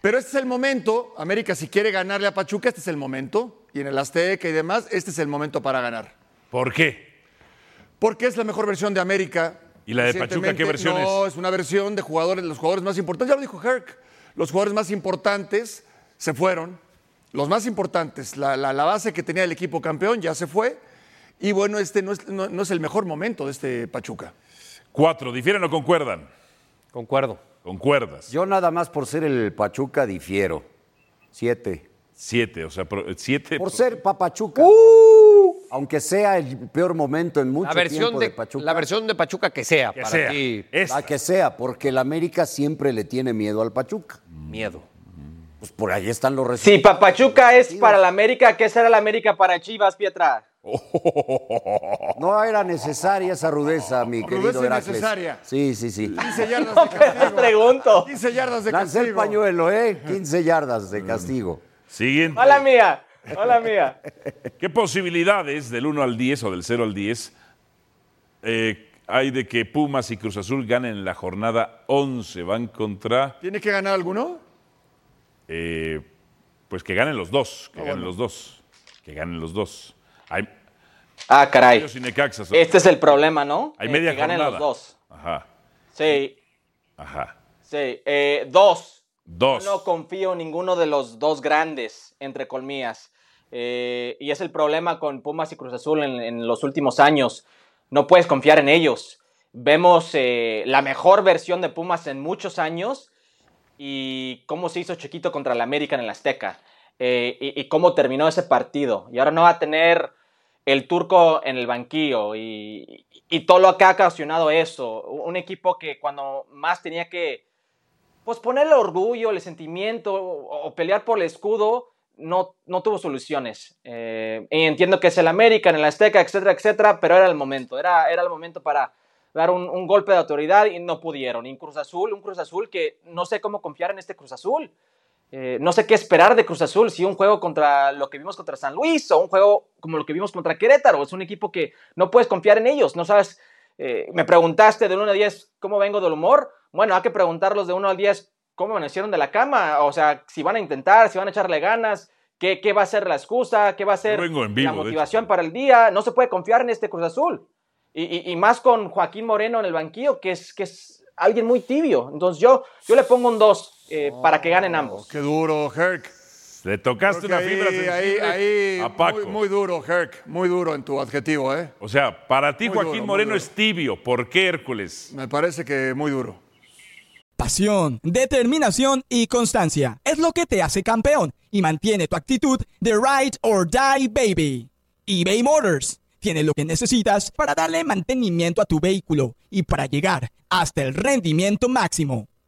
Pero este es el momento. América, si quiere ganarle a Pachuca, este es el momento. Y en el Azteca y demás, este es el momento para ganar. ¿Por qué? Porque es la mejor versión de América. ¿Y la de Pachuca qué versión No, es? es una versión de jugadores, los jugadores más importantes. Ya lo dijo Herc. Los jugadores más importantes se fueron. Los más importantes, la, la- la base que tenía el equipo campeón ya se fue. Y bueno, este no es, no- no es el mejor momento de este Pachuca. Cuatro, ¿difieren o concuerdan? Concuerdo. Concuerdas. Yo nada más por ser el Pachuca difiero. Siete. Siete, o sea, siete. Por ser Papachuca. Aunque sea el peor momento en mucho La versión, tiempo de, de, Pachuca. la versión de Pachuca que sea. que para sea. ti, Esta. La que sea, porque el América siempre le tiene miedo al Pachuca. miedo. Pues por ahí están los Si resultados. Papachuca es para la América, ¿qué será la América para Chivas, Pietra? No era necesaria esa rudeza, mi Rudeza querido Heracles. innecesaria. Sí, sí, sí. 15 yardas de castigo. Pregunto. 15 yardas de Lancé el castigo. pañuelo, ¿eh? 15 yardas de castigo. Siguiente. Hola mía, hola mía. ¿Qué posibilidades del 1 al 10 o del 0 al 10 eh, hay de que Pumas y Cruz Azul ganen en la jornada 11? Van contra, ¿Tiene que ganar alguno? eh, pues que ganen los dos, que ganen los dos, que ganen los dos. Hay Ah, caray. Este es el problema, ¿no? Hay Eh, media que ganen jornada. los dos. Ajá, Sí, ajá. sí. Eh, dos. Dos. No confío en ninguno de los dos grandes, entre colmillas. Eh, y es el problema con Pumas y Cruz Azul en, los últimos años. No puedes confiar en ellos. Vemos eh, la mejor versión de Pumas en muchos años y cómo se hizo chiquito contra el América en el Azteca. eh, y, y cómo terminó ese partido. Y ahora no va a tener el turco en el banquillo y, y todo lo que ha ocasionado eso. Un equipo que cuando más tenía que pues ponerle orgullo, el sentimiento o, pelear por el escudo, no, no tuvo soluciones. Eh, y entiendo que es el América, en el Azteca, etcétera, etcétera, pero era el momento, era, era el momento para dar un, un golpe de autoridad y no pudieron. Y en Cruz Azul, un Cruz Azul que no sé cómo confiar en este Cruz Azul. Eh, no sé qué esperar de Cruz Azul, si un juego contra lo que vimos contra San Luis o un juego como lo que vimos contra Querétaro. Es un equipo que no puedes confiar en ellos, no sabes. Eh, me preguntaste de 1 a 10 cómo vengo del humor. Bueno, hay que preguntarlos de 1 al 10 cómo amanecieron de la cama. O sea, si van a intentar, si van a echarle ganas, qué, qué va a ser la excusa, qué va a ser vivo, la motivación para el día. No se puede confiar en este Cruz Azul. Y, y- y más con Joaquín Moreno en el banquillo, que es, que es alguien muy tibio. Entonces yo, yo le pongo un 2 para que ganen ambos. Qué duro, Herc. Le tocaste una que fibra ahí, ahí, ahí, a Paco. Muy, muy duro, Herc. Muy duro en tu adjetivo, ¿eh? O sea, para ti Muy Joaquín duro, Moreno es tibio. ¿Por qué Hércules? Me parece que muy duro. Pasión, determinación y constancia es lo que te hace campeón y mantiene tu actitud de ride or die baby. eBay Motors tiene lo que necesitas para darle mantenimiento a tu vehículo y para llegar hasta el rendimiento máximo.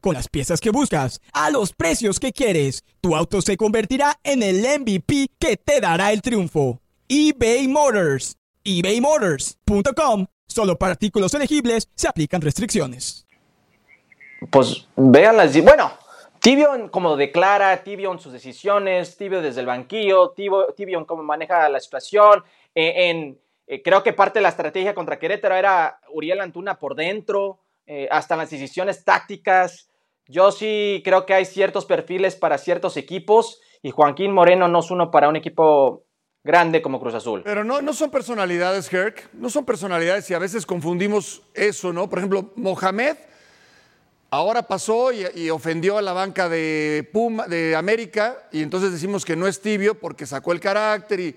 Con las piezas que buscas, a los precios que quieres, tu auto se convertirá en el MVP que te dará el triunfo. eBay Motors. ebaymotors.com. Solo para artículos elegibles se aplican restricciones. Pues vean las. Bueno, tibio en cómo declara, tibio en sus decisiones, tibio desde el banquillo, tibio, tibio en cómo maneja la situación. eh, eh, creo que parte de la estrategia contra Querétaro era Uriel Antuna por dentro, eh, hasta las decisiones tácticas. Yo sí creo que hay ciertos perfiles para ciertos equipos y Joaquín Moreno no es uno para un equipo grande como Cruz Azul. Pero no, no son personalidades, Herc. No son personalidades y a veces confundimos eso, ¿no? Por ejemplo, Mohamed ahora pasó y, y ofendió a la banca de Puma, de América, y entonces decimos que no es tibio porque sacó el carácter. Y,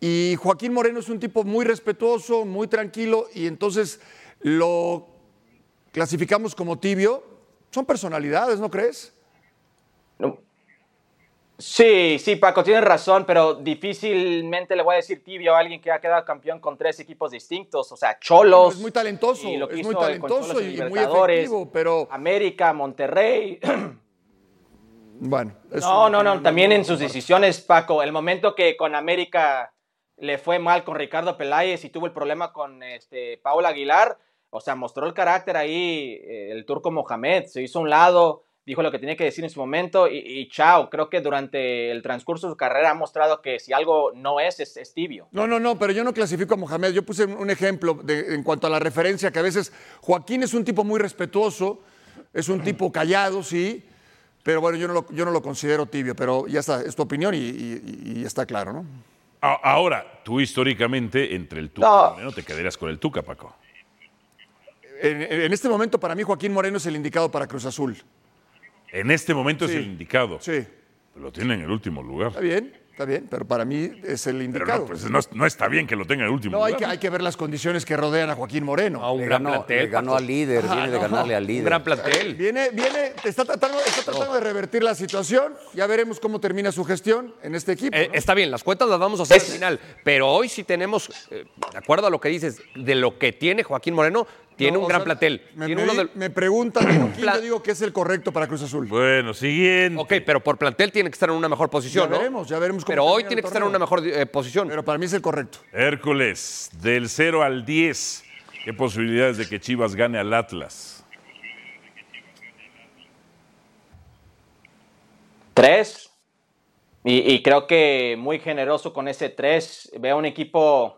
y Joaquín Moreno es un tipo muy respetuoso, muy tranquilo, y entonces lo clasificamos como tibio. Son personalidades, ¿no crees? No. Sí, sí, Paco, tienes razón, pero difícilmente le voy a decir tibio a alguien que ha quedado campeón con tres equipos distintos, o sea, Cholos. Es muy talentoso, y lo es muy talentoso y muy efectivo, pero América, Monterrey. bueno. eso No, no, no, también en sus decisiones, Paco. El momento que con América le fue mal con Ricardo Peláez y tuvo el problema con este Paul Aguilar, o sea, mostró el carácter ahí eh, el turco Mohamed, se hizo a un lado, dijo lo que tenía que decir en su momento y, y chao, creo que durante el transcurso de su carrera ha mostrado que si algo no es, es, es tibio. No, no, no, pero yo no clasifico a Mohamed. Yo puse un ejemplo de- en cuanto a la referencia, que a veces Joaquín es un tipo muy respetuoso, es un tipo callado, sí, pero bueno, yo no lo, yo no lo considero tibio, pero ya está, es tu opinión y, y- y está claro, ¿no? Ahora, tú históricamente, entre el Tuca No. Moreno, te quedarías con el Tuca, Paco. En, en este momento, para mí, Joaquín Moreno es el indicado para Cruz Azul. En este momento es el indicado. Sí, Lo tiene en el último lugar. está bien, está bien, pero para mí es el Pero indicado. no, pues no, no está bien que lo tenga en el último No, hay lugar. que, hay que ver las condiciones que rodean a Joaquín Moreno. A un Le gran ganó, plantel. le ganó al líder, viene de ganarle al Un líder. gran plantel. Viene, viene, está tratando, está tratando de revertir la situación. Ya veremos cómo termina su gestión en este equipo. Eh, ¿no? está bien, las cuentas las vamos a hacer Es- al final, pero hoy sí tenemos, eh, de acuerdo a lo que dices, de lo que tiene Joaquín Moreno, tiene No, un gran sea, plantel. Me, Tiene me uno me preguntan Pla- yo digo que es el correcto para Cruz Azul. Bueno, siguiente. Ok, pero por plantel tiene que estar en una mejor posición, Ya ¿no? veremos, ya veremos cómo Pero hoy tiene que estar en una mejor eh, posición. Pero para mí es el correcto. Hércules, del 0 al 10, ¿qué posibilidades de que Chivas gane al Atlas? Tres. Y, y creo que muy generoso con ese tres. Veo un equipo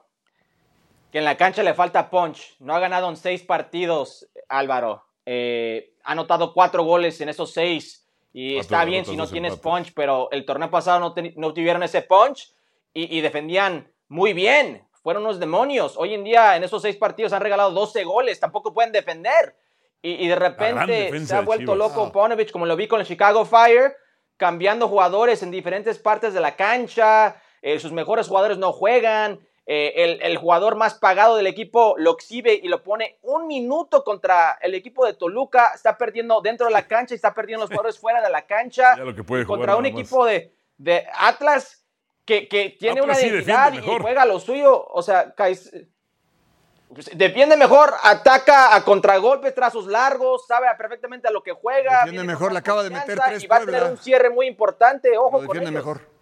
que en la cancha le falta punch. No ha ganado en seis partidos, Álvaro. Eh, ha anotado cuatro goles en esos seis. Y Cuatro está bien si no tienes empates. punch, pero el torneo pasado no, ten- no tuvieron ese punch y, y defendían muy bien. Fueron unos demonios. Hoy en día en esos seis partidos han regalado 12 goles. Tampoco pueden defender. Y, y de repente se ha vuelto loco Ponovich, como lo vi con el Chicago Fire, cambiando jugadores en diferentes partes de la cancha. eh, sus mejores jugadores no juegan. Eh, el, el jugador más pagado del equipo lo exhibe y lo pone un minuto contra el equipo de Toluca. Está perdiendo dentro de la cancha y está perdiendo los jugadores fuera de la cancha. Lo que puede contra un equipo de, de Atlas que, que tiene Atlas una identidad y juega lo suyo. O sea, pues, defiende mejor, ataca a contragolpes, trazos largos, sabe perfectamente a lo que juega. Defiende mejor, con le acaba de meter tres Y va a Puebla. tener un cierre muy importante, ojo Lo con defiende ellos. mejor.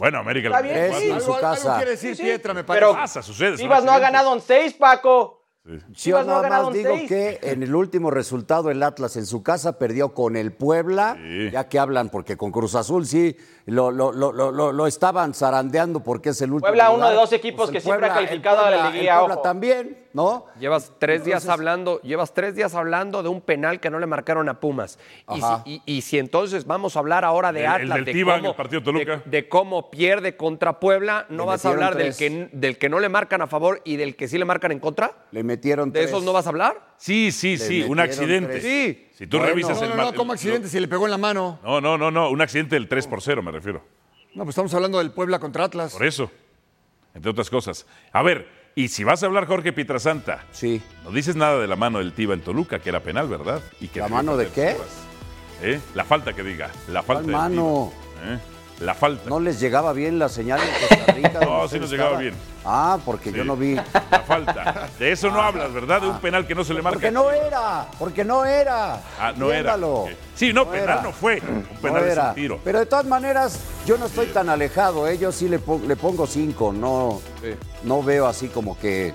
Bueno, América Está lo bien, cuatro. Algo, su algo casa. quiere decir Sí, sí. Pietra, me parece. Pero Pasa, sucede. Chivas no ha ganado en seis, Paco. Sí. Yo Chivas no ha nada ganado más en digo seis. que en el último resultado el Atlas en su casa perdió con el Puebla, Sí. ya que hablan porque con Cruz Azul sí lo, lo, lo, lo, lo- lo estaban zarandeando porque es el último Puebla, uno de dos equipos el que siempre ha calificado a la liguilla, Puebla ojo. también, ¿no? Llevas tres días Entonces- hablando, llevas tres días hablando de un penal que no le marcaron a Pumas. Y si, Ajá. y- y si entonces vamos a hablar ahora de El- el Atlas, del de, cómo, el de- de cómo pierde contra Puebla, ¿no Le vas a hablar del que, del que no le marcan a favor y del que sí le marcan en contra? Le metieron ¿De tres. esos no vas a hablar? Sí, sí, Le sí, un accidente. tres. Sí. Si tú Bueno. revisas No, el no, no, como accidente, si le pegó en la mano. No, no, no, no, un accidente del 3 por 0 me refiero. No, pues estamos hablando del Puebla contra Atlas. Por eso, entre otras cosas. A ver, y si vas a hablar Jorge Pietrasanta, Sí. no dices nada de la mano del Tiva en Toluca, que era penal, ¿verdad? Y que ¿La mano de qué? ¿Eh? La falta que diga, la falta ¿Cuál del mano? Tiva. ¿Eh? La falta. ¿No les llegaba bien la señal en Costa Rica? No, sí nos llegaba bien. Ah, porque yo no vi. La falta. De eso no hablas, ¿verdad? De un penal que no se le marca. Porque no era, porque no era. Ah, no era. Sí, no, penal era. no fue. Un No penal es era. un tiro. Pero de todas maneras, yo no estoy tan alejado, ¿eh? yo sí le, le pongo cinco, no, no veo así como que.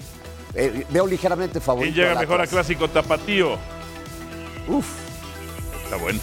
eh, veo ligeramente ¿Quién favorito. llega al mejor a. Clásico Tapatío? Uf. Está buena.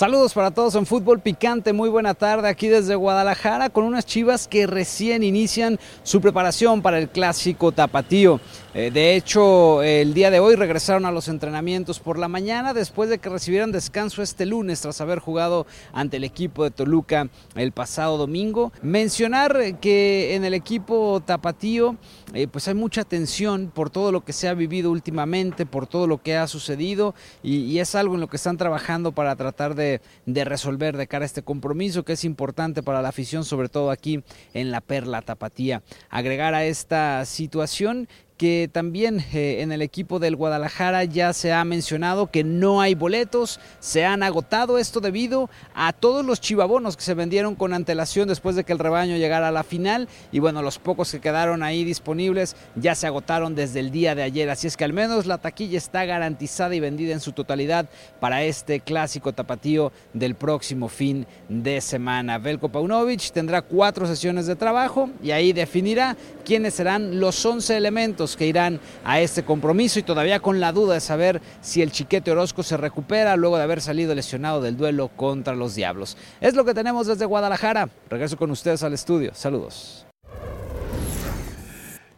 Saludos para todos en Fútbol Picante, muy buena tarde aquí desde Guadalajara con unas chivas que recién inician su preparación para el clásico tapatío. Eh, de hecho, el día de hoy regresaron a los entrenamientos por la mañana después de que recibieran descanso este lunes tras haber jugado ante el equipo de Toluca el pasado domingo. Mencionar que en el equipo tapatío eh, pues hay mucha tensión por todo lo que se ha vivido últimamente, por todo lo que ha sucedido y, y es algo en lo que están trabajando para tratar de, de resolver de cara a este compromiso que es importante para la afición, sobre todo aquí en la Perla Tapatía. Agregar a esta situación que también eh, en el equipo del Guadalajara ya se ha mencionado que no hay boletos, se han agotado esto debido a todos los chivabonos que se vendieron con antelación después de que el rebaño llegara a la final y bueno, los pocos que quedaron ahí disponibles ya se agotaron desde el día de ayer, así es que al menos la taquilla está garantizada y vendida en su totalidad para este clásico tapatío del próximo fin de semana. Belko Paunovic tendrá cuatro sesiones de trabajo y ahí definirá quiénes serán los 11 elementos que irán a este compromiso y todavía con la duda de saber si el chiquete Orozco se recupera luego de haber salido lesionado del duelo contra los Diablos. Es lo que tenemos desde Guadalajara. Regreso con ustedes al estudio. Saludos.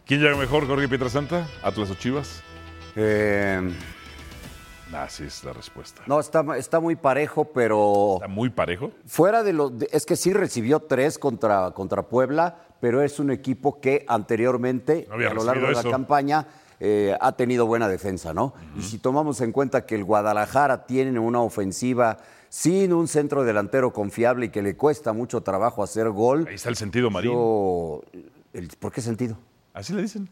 ¿Quién llega mejor, Jorge Pietrasanta? ¿Atlas o Chivas? Eh, Así es la respuesta. no, está, está muy parejo, pero Está muy parejo. fuera de los... de- es que sí recibió tres contra, contra Puebla, pero es un equipo que anteriormente, No a lo largo de la eso. campaña, eh, ha tenido buena defensa, ¿no? Y si tomamos en cuenta que el Guadalajara tiene una ofensiva sin un centro delantero confiable y que le cuesta mucho trabajo hacer gol, Ahí está el sentido yo- el- ¿por qué sentido? Así le dicen.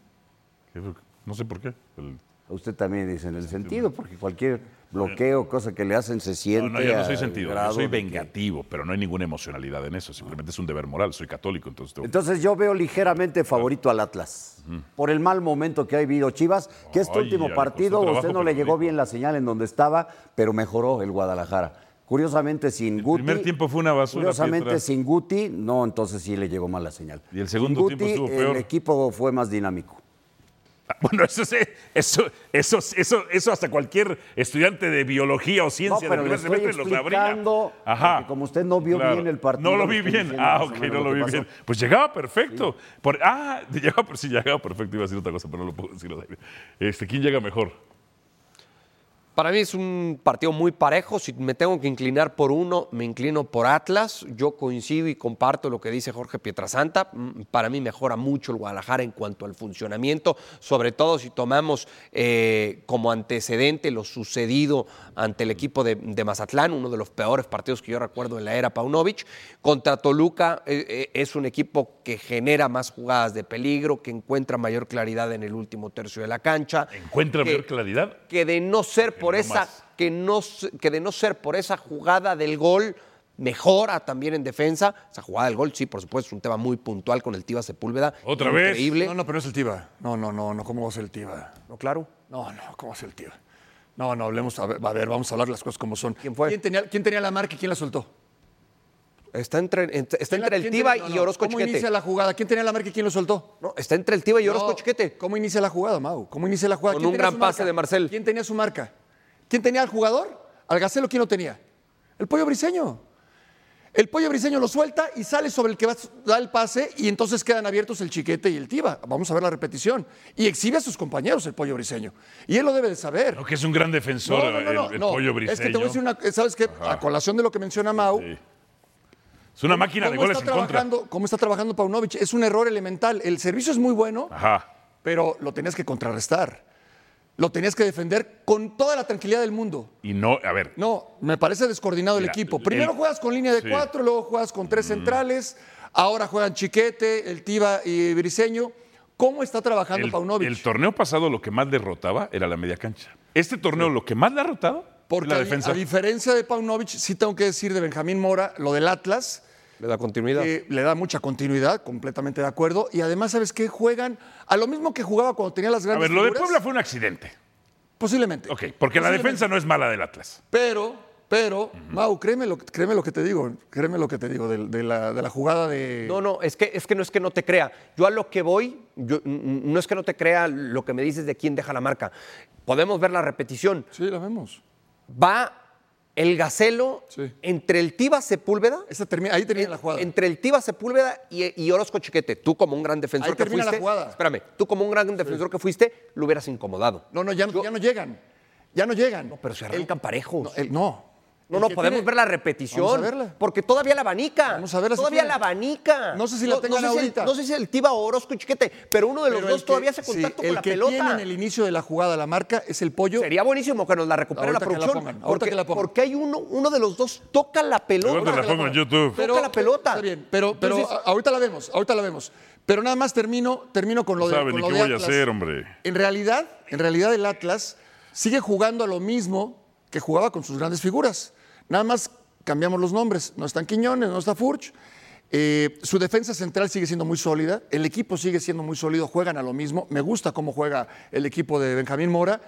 No sé por qué. El- A usted también dice en el sentido, porque cualquier bloqueo, cosa que le hacen, se siente. No, no, yo no soy sentido. Yo soy que- vengativo, pero no hay ninguna emocionalidad en eso. Simplemente es un deber moral. Soy católico, entonces tengo- Entonces yo veo ligeramente favorito al Atlas. Por el mal momento que ha vivido Chivas, que este Ay, último partido, usted trabajo, no le llegó bien la señal en donde estaba, pero mejoró el Guadalajara. Curiosamente sin El Guti. primer tiempo fue una basura, Curiosamente sin Guti, no, entonces sí le llegó mal la señal. Y el segundo Sin tiempo Guti, estuvo peor. El equipo fue más dinámico. Bueno, eso, es- eso, eso, eso, eso hasta cualquier estudiante de biología o No, ciencia pero de primer semestre lo sabría. Ajá. como usted no vio bien el partido, No lo vi bien. Ah, ok, no lo vi pasó. bien. Pues llegaba perfecto. Por- ah, llegaba, sí, llegaba perfecto. Iba a decir otra cosa, pero no lo puedo decir. Este, ¿Quién llega mejor? Para mí es un partido muy parejo. Si me tengo que inclinar por uno, me inclino por Atlas. Yo coincido y comparto lo que dice Jorge Pietrasanta. Mm, Para mí mejora mucho el Guadalajara en cuanto al funcionamiento, sobre todo si tomamos eh, como antecedente lo sucedido ante el equipo de, de Mazatlán, uno de los peores partidos que yo recuerdo en la era Paunovic. Contra Toluca eh, eh, es un equipo que genera más jugadas de peligro, que encuentra mayor claridad en el último tercio de la cancha. ¿Encuentra que- mayor claridad? que de no ser por esa más. que no que de no ser por esa jugada del gol mejora también en defensa esa jugada del gol sí por supuesto es un tema muy puntual con el Tiva Sepúlveda ¿Otra vez? increíble No, no, pero no es el Tiva. No, no, no, no, ¿cómo va a ser el Tiva? no claro No, no, ¿cómo va a ser el Tiva? No, no, hablemos, a ver, a ver, vamos a hablar las cosas como son. ¿Quién fue? ¿Quién tenía, quién tenía la marca y quién la soltó? está entre está ¿Quién la- entre el Tiva no, y Orozco ¿Cómo Chiquete inicia la jugada? ¿Quién tenía la marca y quién lo soltó? no está entre el Tiva y Orozco No, Chiquete ¿Cómo inicia la jugada, Mau? ¿Cómo inicia la jugada? Con ¿Quién un tenía gran su pase marca? de Marcel. ¿Quién tenía su marca? ¿Quién tenía al jugador? ¿Al Gacelo quién lo tenía? El Pollo Briseño. El Pollo Briseño lo suelta y sale sobre el que va a dar el pase y entonces quedan abiertos el Chiquete y el Tiva. Vamos a ver la repetición. Y exhibe a sus compañeros el Pollo Briseño. Y él lo debe de saber. No, que es un gran defensor, el, el pollo briseño. Es que te voy a decir una, ¿sabes qué? A colación de lo que menciona Mau, Sí. Es una máquina de ¿cómo goles está en contra. ¿Cómo está trabajando Paunovic? Es un error elemental. El servicio es muy bueno, Ajá. pero lo tenías que contrarrestar. Lo tenías que defender con toda la tranquilidad del mundo. Y no, a ver, No, me parece descoordinado el equipo. el- Primero juegas con línea de sí. cuatro, luego juegas con tres centrales, ahora juegan Chiquete, el Tiva y Briseño. ¿Cómo está trabajando el, Paunovic? el torneo pasado lo que más derrotaba era la media cancha. Este torneo lo que más le ha derrotado Porque la a, defensa. a diferencia de Paunovic, sí tengo que decir de Benjamín Mora, lo del Atlas, le da continuidad que le da mucha continuidad, completamente de acuerdo. Y además, ¿sabes qué? Juegan a lo mismo que jugaba cuando tenía las a grandes ver, lo de. Puebla fue un accidente. Posiblemente. Ok, porque la defensa no es mala del Atlas. Pero, pero, Mau, créeme lo, créeme lo que te digo, créeme lo que te digo de, de la, de la jugada de... No, no, es que, es que no es que no te crea. Yo a lo que voy, yo- no es que no te crea lo que me dices de quién deja la marca. Podemos ver la repetición. Sí, la vemos. Va el Gacelo Sí. entre el Tiva Sepúlveda. Esa termina- ahí termina la jugada. Entre el Tiva Sepúlveda y, y Orozco Chiquete. Tú como un gran defensor Ahí que termina la fuiste. jugada. Espérame, tú como un gran defensor que fuiste, lo hubieras incomodado. No, no ya, no, ya no llegan. Ya no llegan. No, pero se arrancan parejos. No, el- no. No, El no, podemos tiene- ver la repetición. Vamos a verla. Porque todavía la abanica. Vamos a verla Todavía la abanica. No sé si la tengan sé si el- ahorita. no sé si el Tiva o Orozco y Chiquete, pero uno de los Pero el dos que- todavía hace sí, contacto el con la que pelota. tiene en el inicio de la jugada la marca es el pollo. Sería buenísimo que nos la recupere Ahorita la que la producción. pongan, porque, que la pongan. porque hay uno, uno de los dos toca la pelota. Te la pongo en YouTube. Toca la pelota. Está bien, pero, pero Entonces- ahorita la vemos, ahorita la vemos. Pero nada más termino, termino con lo No de, sabe con ni lo qué de voy a Atlas. hacer, hombre. En realidad, en realidad el Atlas sigue jugando a lo mismo que jugaba con sus grandes figuras. Nada más cambiamos los nombres. No están Quiñones, no está Furch. Eh, su defensa central sigue siendo muy sólida. El equipo sigue siendo muy sólido. Juegan a lo mismo. Me gusta cómo juega el equipo de Benjamín Mora.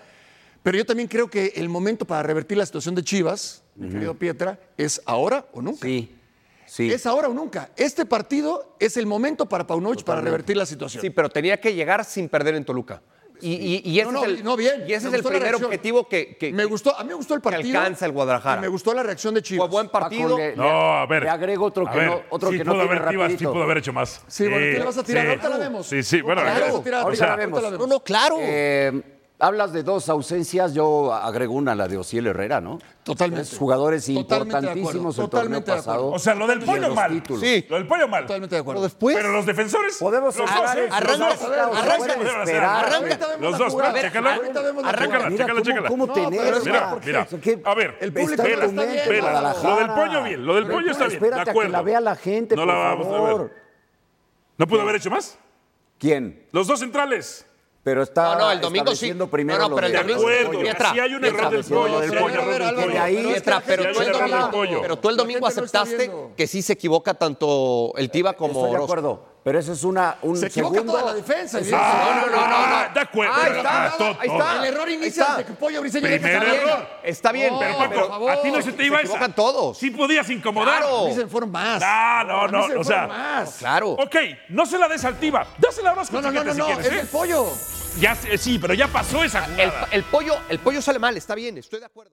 Pero yo también creo que el momento para revertir la situación de Chivas, mi querido Pietra, es ahora o nunca. Sí, sí. Es ahora o nunca. Este partido es el momento para Paunovic para revertir la situación. Sí, pero tenía que llegar sin perder en Toluca. Y, y- y ese No, no, es el, no, bien. y ese Me es el gustó la primer objetivo que, que- me gustó, a mí me gustó el que partido. alcanza el Guadalajara. y me gustó la reacción de Chivas. Fue buen partido. Paco, le- No, a ver. Le agrego otro que ver, no, otro sí que no pudo tiene haber, Chivas, sí rapidito. pudo haber hecho más. Sí, bueno, ¿qué le vas a tirar? sí. Ahorita la vemos. Sí, sí, bueno. Claro, vas a tirar, o ahorita sea, la vemos. No, no, claro. Eh, hablas de dos ausencias, yo agrego una, la de Osiel Herrera, ¿no? Totalmente. Tres jugadores Totalmente de acuerdo, importantísimos el totalmente torneo de acuerdo. pasado. O sea, lo del pollo mal. títulos. Sí. Lo del pollo mal. Totalmente de acuerdo. Pero después. Pero los defensores. Podemos los dos, eso. los dos. Arranca, Arranca, arranca, arranca, esperar. arranca. Los dos, chécala. Chécala, cómo, chécala. cómo No, tener, pero es Mira, porque- mira. A ver, El público está bien, lo del pollo bien, lo del pollo está bien, Espérate a que la vea la gente, No por la vamos a ver. favor. ¿No pudo haber hecho más? ¿Quién? Los dos centrales. Pero está No, no, el domingo sí. primero No, pero el De domingo- acuerdo. Pietra, Si hay un error del pero pollo. del si hay un pollo, error del Álvaro, pollo. ahí- pero tú el domingo, aceptaste que sí se equivoca tanto el Tiva como Estoy de acuerdo, pero eso es una, un Se equivoca segundo... toda la defensa. eso- Ah, no, no, no, no. De acuerdo. Ahí está, ah, todo- ahí está. El error inicia está. desde que Pollo Briseño Primer salir. error. Está bien, No, Pero Paco, favor. a ti no se te iba Se esa. equivocan todos. Sí podías incomodar. Claro. Dicen fueron más. No, no, A mí no, se me o sea- más. Claro. Ok, no se la des al Tiva. Dásela a Orozco, No, no, no, no, si no, quieres, es ¿eh? el pollo. Ya sí, pero ya pasó esa El, jugada. el pollo, el pollo sale mal, está bien, estoy de acuerdo.